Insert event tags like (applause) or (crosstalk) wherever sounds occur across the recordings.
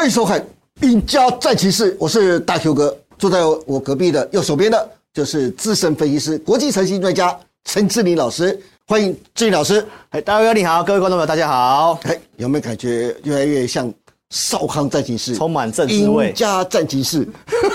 欢迎收看《赢家战骑士》，我是大 Q 哥，坐在我隔壁的右手边的就是资深分析师、国际财经专家陈志林老师，欢迎志林老师。哎，大哥你好，各位观众朋友大家好。哎，有没有感觉越来越像少康战旗室，充满政治味？赢家战旗室，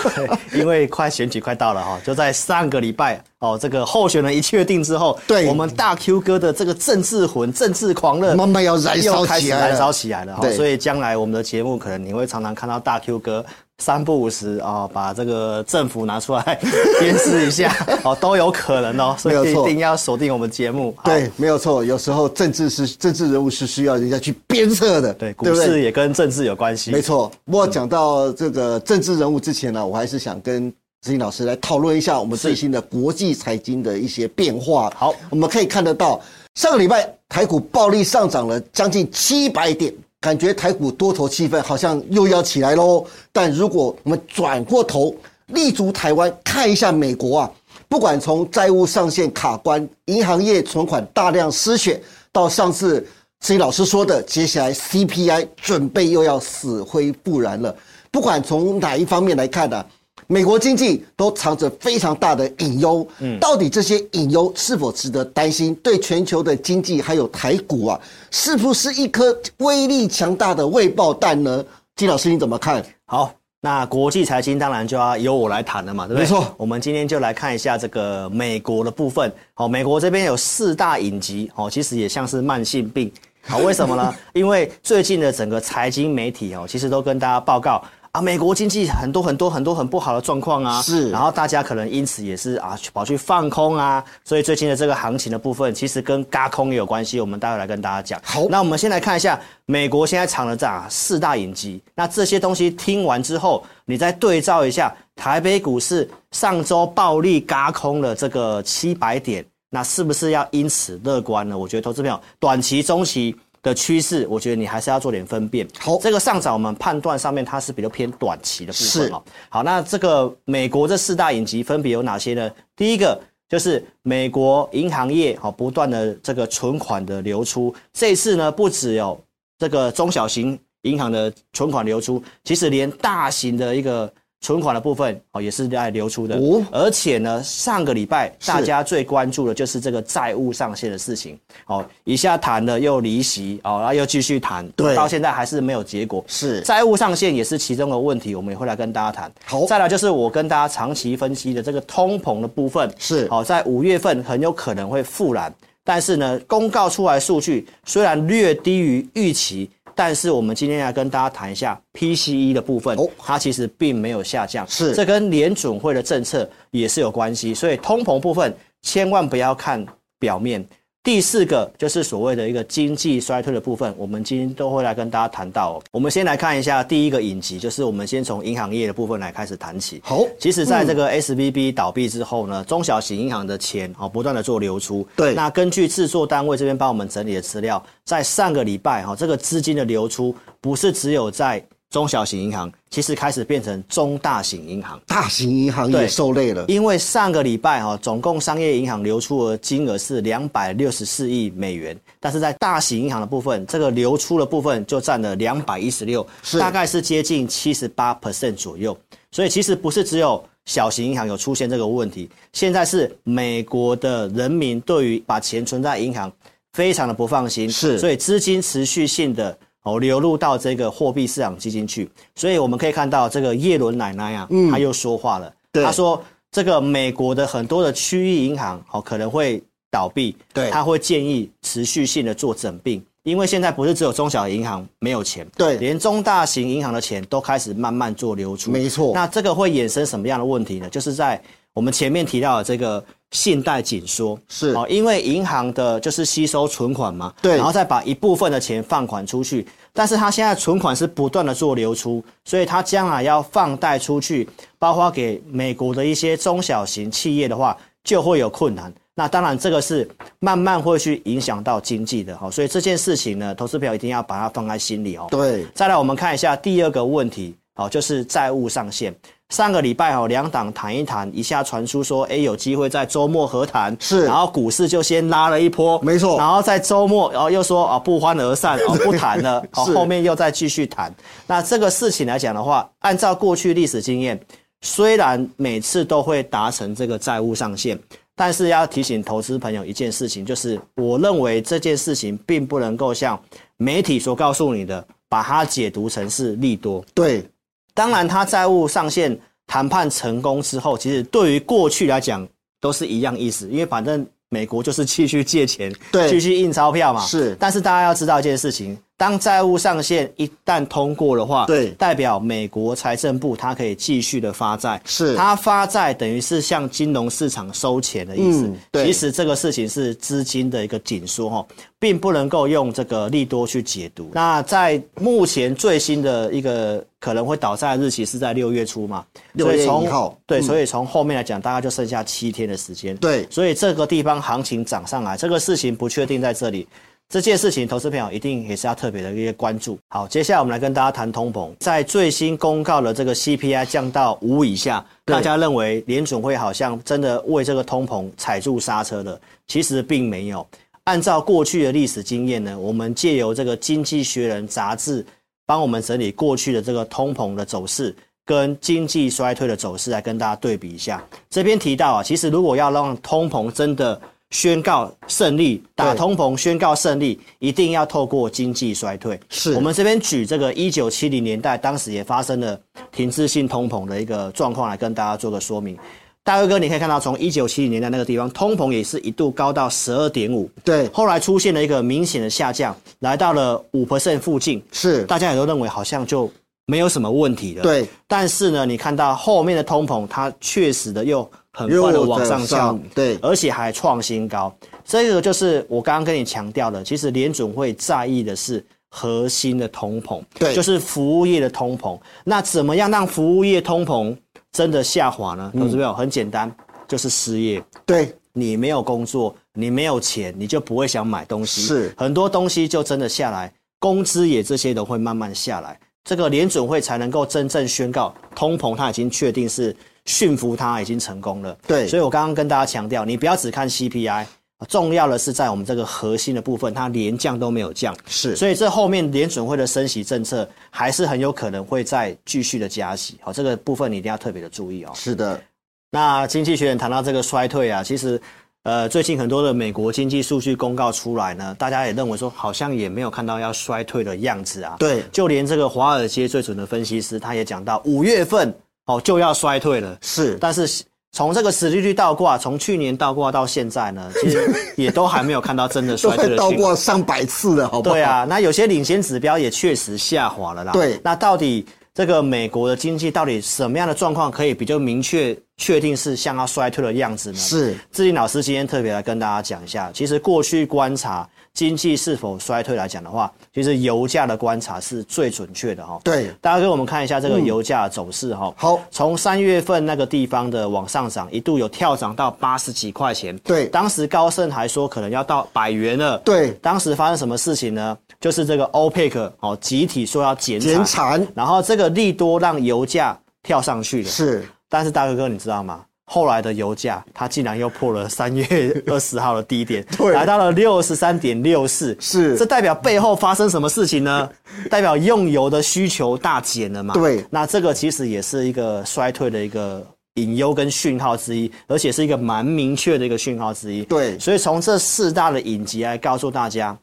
(laughs) 因为快选举快到了哈，就在上个礼拜哦，这个候选人一确定之后，对我们大 Q 哥的这个政治魂、政治狂热慢慢要燃烧起来了燃烧起来了哈。所以将来我们的节目可能你会常常看到大 Q 哥三不五时啊，把这个政府拿出来鞭尸一下 (laughs) 哦，都有可能哦。所以一定要锁定我们节目。对，没有错。有时候政治是政治人物是需要人家去鞭策的，对，股市也跟政治有关系。没错，不过讲到这个政治人物之前呢，我还是想跟子欣老师来讨论一下我们最新的国际财经的一些变化。好我们可以看得到，上个礼拜台股暴力上涨了将近七百点，感觉台股多头气氛好像又要起来喽。但如果我们转过头立足台湾，看一下美国啊，不管从债务上限卡关、银行业存款大量失血，到上次 C 老师说的，接下来 CPI 准备又要死灰复燃了。不管从哪一方面来看呢、美国经济都藏着非常大的隐忧。嗯，到底这些隐忧是否值得担心？对全球的经济还有台股啊，是不是一颗威力强大的未爆弹呢？金老师你怎么看？好，那国际财经当然就要由我来谈了嘛，对不对？没错我们今天就来看一下这个美国的部分。好，美国这边有四大隐疾，哦，其实也像是慢性病。好，为什么呢？(laughs) 因为最近的整个财经媒体哦，其实都跟大家报告啊，美国经济很多很多很多很不好的状况啊。是然后大家可能因此也是啊，去跑去放空啊，所以最近的这个行情的部分，其实跟嘎空也有关系。我们待会来跟大家讲。好那我们先来看一下美国现在藏了这样四大隐疾。那这些东西听完之后，你再对照一下台北股市上周暴力嘎空了这个七百点，那是不是要因此乐观呢？我觉得投资朋友短期、中期。的趋势，我觉得你还是要做点分辨。好这个上涨我们判断上面它是比较偏短期的部分。好，那这个美国这四大影集分别有哪些呢？第一个就是美国银行业好不断的这个存款的流出，这一次呢不只有这个中小型银行的存款流出，其实连大型的一个存款的部分哦也是在流出的。哦而且呢，上个礼拜大家最关注的就是这个债务上限的事情。哦，一下谈了又离席，哦，然后又继续谈，对到现在还是没有结果。是债务上限也是其中的问题，我们也会来跟大家谈。好再来就是我跟大家长期分析的这个通膨的部分，是好、在五月份很有可能会复燃，但是呢，公告出来数据虽然略低于预期。但是我们今天来跟大家谈一下 PCE 的部分，哦。它其实并没有下降，是。这跟联准会的政策也是有关系，所以通膨部分千万不要看表面。第四个就是所谓的一个经济衰退的部分，我们今天都会来跟大家谈到、哦。我们先来看一下第一个影集，就是我们先从银行业的部分来开始谈起。好，其实，在这个 SVB 倒闭之后呢，中小型银行的钱哦不断的做流出。对那根据制作单位这边帮我们整理的资料，在上个礼拜哈，这个资金的流出不是只有在中小型银行，其实开始变成中大型银行。大型银行也受累了。因为上个礼拜哈，总共商业银行流出的金额是两百六十四亿美元，但是在大型银行的部分，这个流出的部分就占了两百一十六，是大概是接近七十八 percent 左右。所以其实不是只有小型银行有出现这个问题，现在是美国的人民对于把钱存在银行非常的不放心，是所以资金持续性的。哦，流入到这个货币市场基金去，所以我们可以看到这个叶伦奶奶啊，她又说话了。对。他说这个美国的很多的区域银行哦可能会倒闭，对。他会建议持续性的做整并，因为现在不是只有中小银行没有钱，对。连中大型银行的钱都开始慢慢做流出，没错。那这个会衍生什么样的问题呢？就是在我们前面提到的这个信贷紧缩，是哦，因为银行的就是吸收存款嘛，对然后再把一部分的钱放款出去，但是它现在存款是不断的做流出，所以它将来要放贷出去，包括给美国的一些中小型企业的话，就会有困难。那当然，这个是慢慢会去影响到经济的哈，所以这件事情呢，投资朋友一定要把它放在心里哦。对，再来，我们看一下第二个问题，哦，就是债务上限。上个礼拜哦，两党谈一谈，一下传出说，哎，有机会在周末和谈，是，然后股市就先拉了一波，没错，然后在周末，然后又说啊不欢而散，哦不谈了，(laughs) 哦后面又再继续谈。那这个事情来讲的话，按照过去历史经验，虽然每次都会达成这个债务上限，但是要提醒投资朋友一件事情，就是我认为这件事情并不能够像媒体所告诉你的，把它解读成是利多。对。当然，他债务上限谈判成功之后，其实对于过去来讲都是一样意思，因为反正美国就是继续借钱，对，继续印钞票嘛。是。但是大家要知道一件事情。当债务上限一旦通过的话，对，代表美国财政部它可以继续的发债，是它发债等于是向金融市场收钱的意思。对，其实这个事情是资金的一个紧缩哈，并不能够用这个利多去解读。那在目前最新的一个可能会倒债日期是在六月初嘛？六月一号。对，所以从后面来讲，大概就剩下七天的时间。对，所以这个地方行情涨上来，这个事情不确定在这里。这件事情，投资朋友一定也是要特别的一些关注。好，接下来我们来跟大家谈通膨。在最新公告的这个 CPI 降到五以下，大家认为联准会好像真的为这个通膨踩住刹车了？其实并没有。按照过去的历史经验呢，我们借由这个《经济学人》杂志帮我们整理过去的这个通膨的走势跟经济衰退的走势来跟大家对比一下。这边提到啊，其实如果要让通膨真的宣告胜利，打通膨宣告胜利，一定要透过经济衰退。是我们这边举这个一九七零年代，当时也发生了停滞性通膨的一个状况来跟大家做个说明。大哥哥，你可以看到，从一九七零年代那个地方，通膨也是一度高到十二点五，对，后来出现了一个明显的下降，来到了五 percent 附近，是，大家也都认为好像就没有什么问题了。对，但是呢，你看到后面的通膨，它确实的又。很快的往上跳，对，而且还创新高。这个就是我刚刚跟你强调的，其实联准会在意的是核心的通膨，对，就是服务业的通膨。那怎么样让服务业通膨真的下滑呢？投资朋友很简单，就是失业。对，你没有工作，你没有钱，你就不会想买东西，是很多东西就真的下来，工资也这些都会慢慢下来。这个联准会才能够真正宣告通膨，它已经确定是。驯服它已经成功了，对，所以我刚刚跟大家强调，你不要只看 CPI，重要的是在我们这个核心的部分，它连降都没有降，是，所以这后面联准会的升息政策还是很有可能会再继续的加息，好，这个部分你一定要特别的注意哦。是的，那经济学人谈到这个衰退啊，其实，呃，最近很多的美国经济数据公告出来呢，大家也认为说好像也没有看到要衰退的样子啊，对，就连这个华尔街最准的分析师他也讲到五月份。哦，就要衰退了，是。但是从这个实利率倒挂，从去年倒挂到现在呢，其实 (laughs) 也都还没有看到真的衰退的倒挂上百次了，好不好？对啊，那有些领先指标也确实下滑了啦。对，那到底这个美国的经济到底什么样的状况可以比较明确确定是像要衰退的样子呢？是。志林老师今天特别来跟大家讲一下，其实过去观察。经济是否衰退来讲的话，其实油价的观察是最准确的哈。对，大家跟我们看一下这个油价走势哈。好，从三月份那个地方的往上涨，一度有跳涨到八十几块钱。对，当时高盛还说可能要到百元了。对，当时发生什么事情呢？就是这个 OPEC 哦集体说要减减产，然后这个利多让油价跳上去了。是，但是大哥哥你知道吗？后来的油价，它竟然又破了三月 (laughs) 二十号的低点，来到了六十三点六四。是，这代表背后发生什么事情呢？(laughs) 代表用油的需求大减了嘛？对。那这个其实也是一个衰退的一个隐忧跟讯号之一，而且是一个蛮明确的一个讯号之一。对。所以从这四大的影集来告诉大家，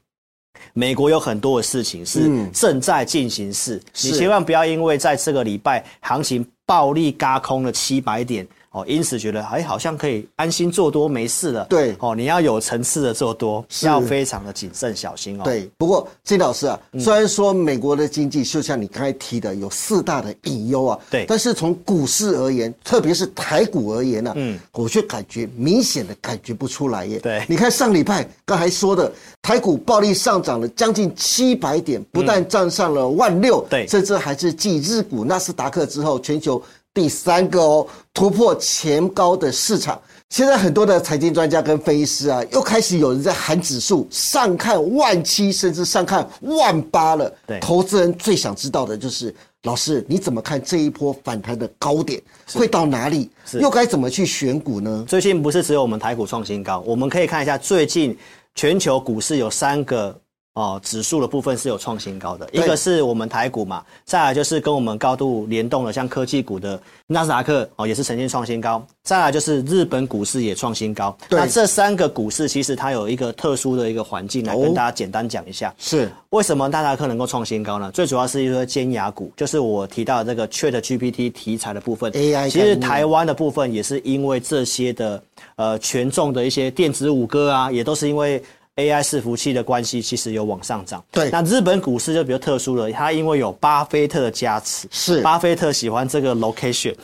美国有很多的事情是正在进行式，你千万不要因为在这个礼拜行情暴力嘎空了七百点。哦，因此觉得哎，好像可以安心做多，没事了。对，哦，你要有层次的做多，要非常的谨慎小心哦。对，不过金老师啊，虽然说美国的经济就像你刚才提的有四大的隐忧啊，对，但是从股市而言，特别是台股而言呢，嗯，我却感觉明显的感觉不出来耶。对，你看上礼拜刚才说的台股暴力上涨了将近七百点，不但站上了万六，对，甚至还是继日股纳斯达克之后，全球。第三个哦，突破前高的市场，现在很多的财经专家跟分析师啊，又开始有人在喊指数上看万七，甚至上看万八了。对，投资人最想知道的就是老师，你怎么看这一波反弹的高点会到哪里？又该怎么去选股呢？最近不是只有我们台股创新高，我们可以看一下最近全球股市有三个。哦，指数的部分是有创新高的，一个是我们台股嘛，再来就是跟我们高度联动的，像科技股的纳斯达克哦，也是呈现创新高，再来就是日本股市也创新高。那这三个股市其实它有一个特殊的一个环境来跟大家简单讲一下，是为什么纳斯达克能够创新高呢？最主要是一个尖牙股，就是我提到这个 Chat GPT 题材的部分，AI。其实台湾的部分也是因为这些的呃权重的一些电子五哥啊，也都是因为。AI 伺服器的关系其实有往上涨，对。那日本股市就比较特殊了，它因为有巴菲特的加持，是巴菲特喜欢这个 location，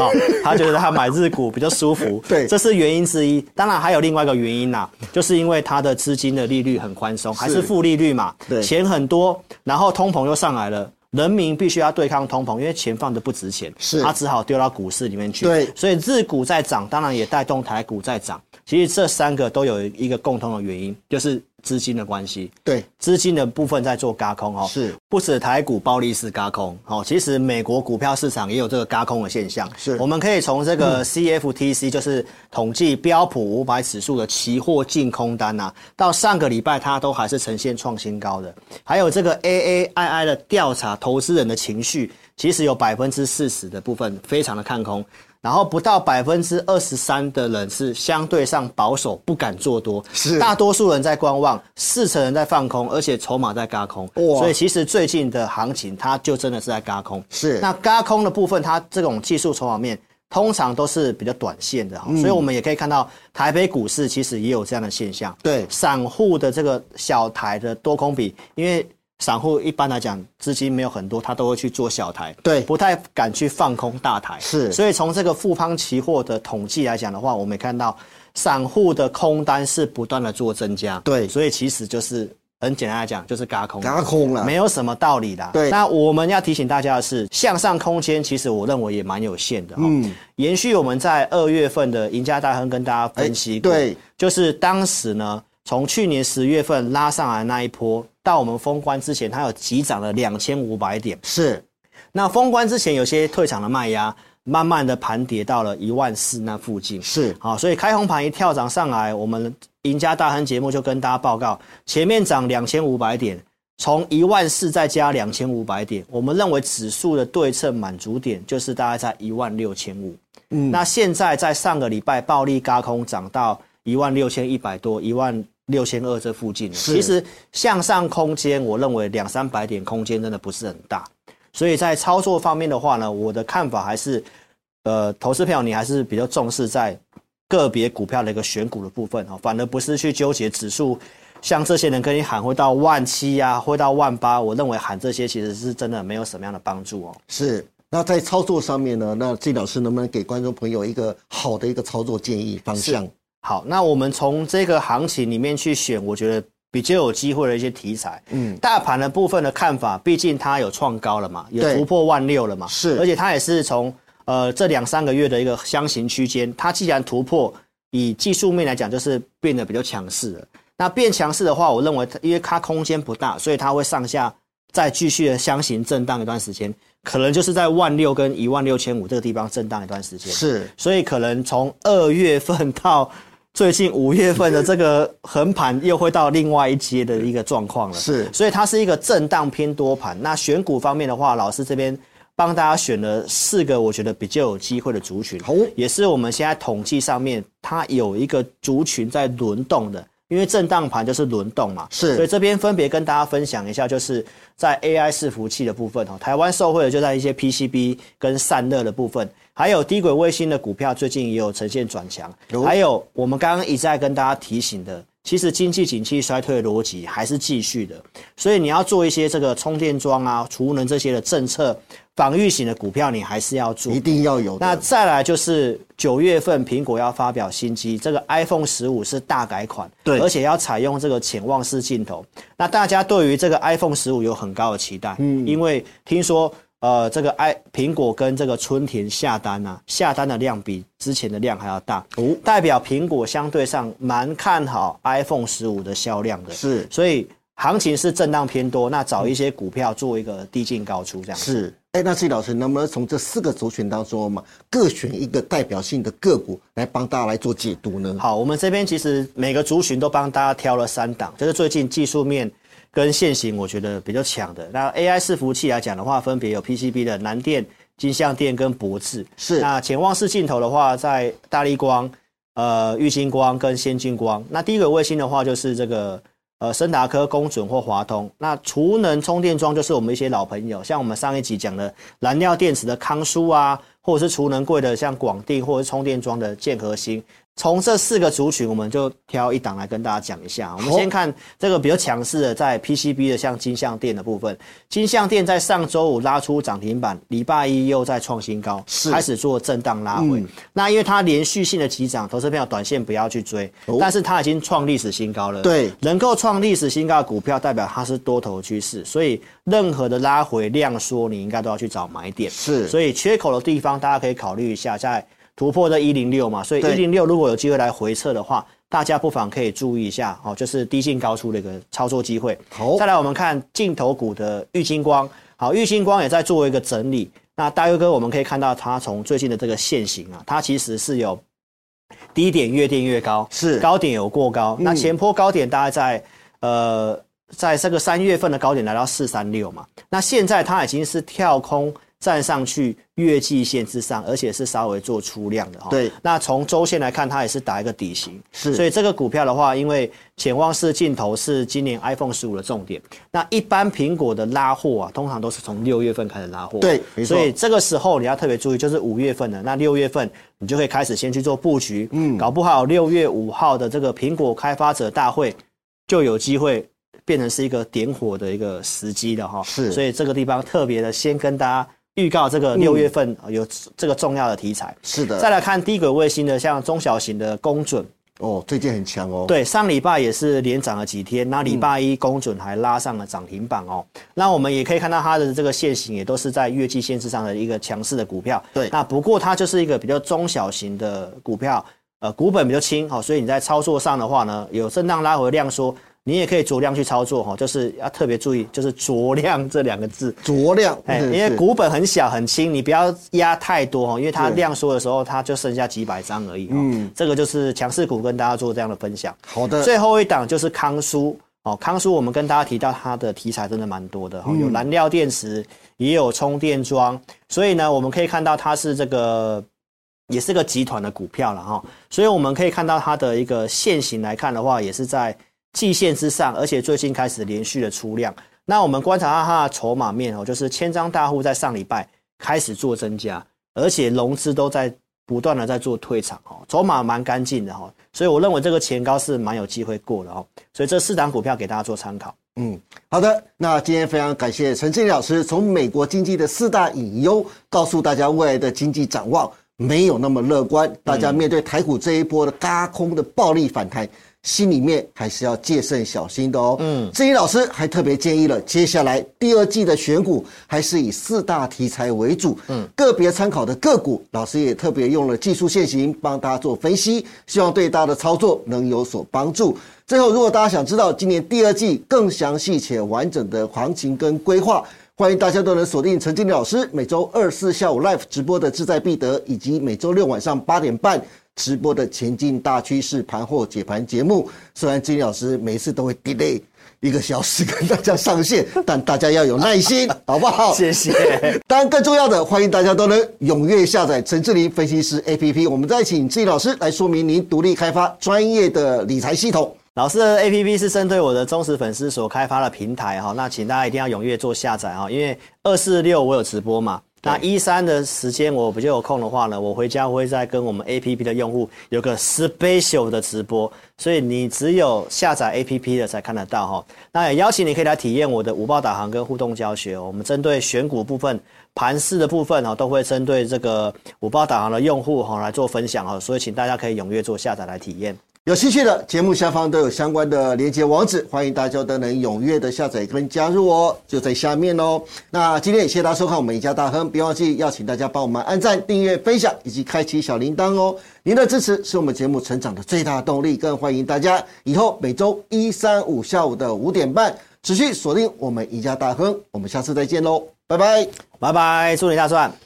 啊，他觉得他买日股比较舒服，(laughs) 对，这是原因之一。当然还有另外一个原因呐，就是因为它的资金的利率很宽松，还是负利率嘛，对，钱很多，然后通膨又上来了，人民必须要对抗通膨，因为钱放的不值钱，是，他只好丢到股市里面去，对，所以日股在涨，当然也带动台股在涨。其实这三个都有一个共同的原因，就是资金的关系。对，资金的部分在做嘎空哦，是不止台股暴力式嘎空哦，其实美国股票市场也有这个嘎空的现象。是，我们可以从这个 CFTC 就是统计标普五百指数的期货净空单呐，到上个礼拜它都还是呈现创新高的。还有这个 AAII 的调查，投资人的情绪其实有百分之四十的部分非常的看空。然后不到百分之二十三的人是相对上保守，不敢做多，是大多数人在观望，四成人在放空，而且筹码在嘎空，所以其实最近的行情它就真的是在嘎空。是那嘎空的部分，它这种技术筹码面通常都是比较短线的哈，所以我们也可以看到台北股市其实也有这样的现象。对，散户的这个小台的多空比，因为。散户一般来讲，资金没有很多，他都会去做小台，对，不太敢去放空大台，是。所以从这个富邦期货的统计来讲的话，我们看到散户的空单是不断的做增加，对。所以其实就是很简单来讲，就是嘎空，嘎空了，没有什么道理的。对。那我们要提醒大家的是，向上空间其实我认为也蛮有限的。嗯。延续我们在二月份的赢家大亨跟大家分析，对，就是当时呢，从去年十月份拉上来那一波。到我们封关之前，它有急涨了两千五百点。是，那封关之前有些退场的卖压，慢慢的盘跌到了一万四那附近。是，好，所以开红盘一跳涨上来，我们赢家大亨节目就跟大家报告，前面涨两千五百点，从一万四再加两千五百点，我们认为指数的对称满足点就是大概在一万六千五。嗯，那现在在上个礼拜暴力嘎空涨到一万六千一百多，一万。六千二这附近，其实向上空间，我认为两三百点空间真的不是很大，所以在操作方面的话呢，我的看法还是，呃，投资票你还是比较重视在个别股票的一个选股的部分哦，反而不是去纠结指数，像这些人跟你喊会到万七呀，会到万八，我认为喊这些其实是真的没有什么样的帮助哦。是，那在操作上面呢，那季老师能不能给观众朋友一个好的一个操作建议方向？好，那我们从这个行情里面去选，我觉得比较有机会的一些题材。嗯，大盘的部分的看法，毕竟它有创高了嘛，也突破万六了嘛。是，而且它也是从呃这两三个月的一个箱型区间，它既然突破，以技术面来讲，就是变得比较强势了。那变强势的话，我认为因为它空间不大，所以它会上下再继续的箱型震荡一段时间，可能就是在万六跟一万六千五这个地方震荡一段时间。是，所以可能从二月份到最近五月份的这个横盘又会到另外一阶的一个状况了，是，所以它是一个震荡偏多盘。那选股方面的话，老师这边帮大家选了四个我觉得比较有机会的族群，也是我们现在统计上面它有一个族群在轮动的。因为震荡盘就是轮动嘛，是，所以这边分别跟大家分享一下，就是在 AI 伺服器的部分哦，台湾受惠的就在一些 PCB 跟散热的部分，还有低轨卫星的股票最近也有呈现转强，还有我们刚刚一再跟大家提醒的，其实经济景气衰退的逻辑还是继续的，所以你要做一些这个充电桩啊、储能这些的政策。防御型的股票你还是要做，一定要有。那再来就是九月份苹果要发表新机，这个 iPhone 十五是大改款，对，而且要采用这个潜望式镜头。那大家对于这个 iPhone 十五有很高的期待，嗯，因为听说呃这个 i 苹果跟这个春田下单啊，下单的量比之前的量还要大，哦，代表苹果相对上蛮看好 iPhone 十五的销量的，是，所以行情是震荡偏多，那找一些股票做一个低进高出这样是。哎，那季老师能不能从这四个族群当中嘛，各选一个代表性的个股来帮大家来做解读呢？好，我们这边其实每个族群都帮大家挑了三档，就是最近技术面跟现行我觉得比较强的。那 AI 伺服器来讲的话，分别有 PCB 的南电、金相电跟博智。是。那潜望式镜头的话，在大力光、呃玉星光跟先进光。那第一个卫星的话，就是这个。呃，森达科、公准或华通，那储能充电桩就是我们一些老朋友，像我们上一集讲的燃料电池的康舒啊，或者是储能柜的像广定，或者是充电桩的建和兴。从这四个族群，我们就挑一档来跟大家讲一下。我们先看这个比较强势的，在 PCB 的像金相电的部分。金相电在上周五拉出涨停板，礼拜一又在创新高，开始做震荡拉回。那因为它连续性的急涨，投资票短线不要去追。但是它已经创历史新高了。对，能够创历史新高的股票，代表它是多头趋势。所以任何的拉回量缩，你应该都要去找买点。是，所以缺口的地方，大家可以考虑一下在。突破的一零六嘛，所以一零六如果有机会来回撤的话，大家不妨可以注意一下哦，就是低进高出的一个操作机会。好，再来我们看镜头股的玉金光，好，玉金光也在做一个整理。那大佑哥我们可以看到，它从最近的这个线型啊，它其实是有低点越垫越高，是高点有过高。那前坡高点大概在呃，在这个三月份的高点来到四三六嘛，那现在它已经是跳空。站上去月季线之上，而且是稍微做出量的哈。对，那从周线来看，它也是打一个底型。是，所以这个股票的话，因为潜望式镜头是今年 iPhone 十五的重点。那一般苹果的拉货啊，通常都是从六月份开始拉货。对，所以这个时候你要特别注意，就是五月份的那六月份，你就可以开始先去做布局。嗯，搞不好六月五号的这个苹果开发者大会，就有机会变成是一个点火的一个时机了哈。是，所以这个地方特别的先跟大家。预告这个六月份有这个重要的题材，是的。再来看低轨卫星的，像中小型的公准哦，最近很强哦。对，上礼拜也是连涨了几天，那礼拜一公准还拉上了涨停板哦。那我们也可以看到它的这个线型也都是在月季线之上的一个强势的股票。对，那不过它就是一个比较中小型的股票，呃，股本比较轻哦，所以你在操作上的话呢，有震荡拉回量缩。你也可以酌量去操作哈，就是要特别注意，就是酌量这两个字。酌量，哎，因为股本很小很轻，你不要压太多哈，因为它量缩的时候，它就剩下几百张而已。嗯，这个就是强势股跟大家做这样的分享。好的，最后一档就是康舒哦，康舒我们跟大家提到它的题材真的蛮多的哈，有燃料电池，也有充电桩，所以呢，我们可以看到它是这个也是个集团的股票了哈，所以我们可以看到它的一个线型来看的话，也是在。季线之上，而且最近开始连续的出量。那我们观察到它的筹码面哦，就是千张大户在上礼拜开始做增加，而且融资都在不断的在做退场哦，筹码蛮干净的哈。所以我认为这个前高是蛮有机会过的哦。所以这四档股票给大家做参考。嗯，好的。那今天非常感谢陈建老师从美国经济的四大隐忧，告诉大家未来的经济展望没有那么乐观。大家面对台股这一波的嘎空的暴力反弹。心里面还是要戒慎小心的哦。嗯，志毅老师还特别建议了，接下来第二季的选股还是以四大题材为主。嗯，个别参考的个股，老师也特别用了技术线型帮大家做分析，希望对大家的操作能有所帮助。最后，如果大家想知道今年第二季更详细且完整的行情跟规划，欢迎大家都能锁定陈经理老师每周二四下午 live 直播的志在必得，以及每周六晚上八点半。直播的前进大趋势盘后解盘节目，虽然金老师每次都会 delay 一个小时跟大家上线，(laughs) 但大家要有耐心，好不好？谢谢。(laughs) 当然，更重要的，欢迎大家都能踊跃下载陈志林分析师 APP。我们再请志林老师来说明您独立开发专业的理财系统。老师的 APP 是针对我的忠实粉丝所开发的平台哈，那请大家一定要踊跃做下载哈，因为二四六我有直播嘛。那一三的时间我比较有空的话呢，我回家会再跟我们 A P P 的用户有个 special 的直播，所以你只有下载 A P P 的才看得到哈。那也邀请你可以来体验我的五报导航跟互动教学，我们针对选股部分、盘势的部分哈，都会针对这个五报导航的用户哈来做分享哈，所以请大家可以踊跃做下载来体验。有兴趣的节目下方都有相关的连接网址，欢迎大家都能踊跃的下载跟加入哦，就在下面哦。那今天也谢谢大家收看我们宜家大亨，别忘记要请大家帮我们按赞、订阅、分享以及开启小铃铛哦。您的支持是我们节目成长的最大动力，更欢迎大家以后每周一、三、五下午的五点半持续锁定我们宜家大亨。我们下次再见喽。拜拜，拜拜，祝你大赚。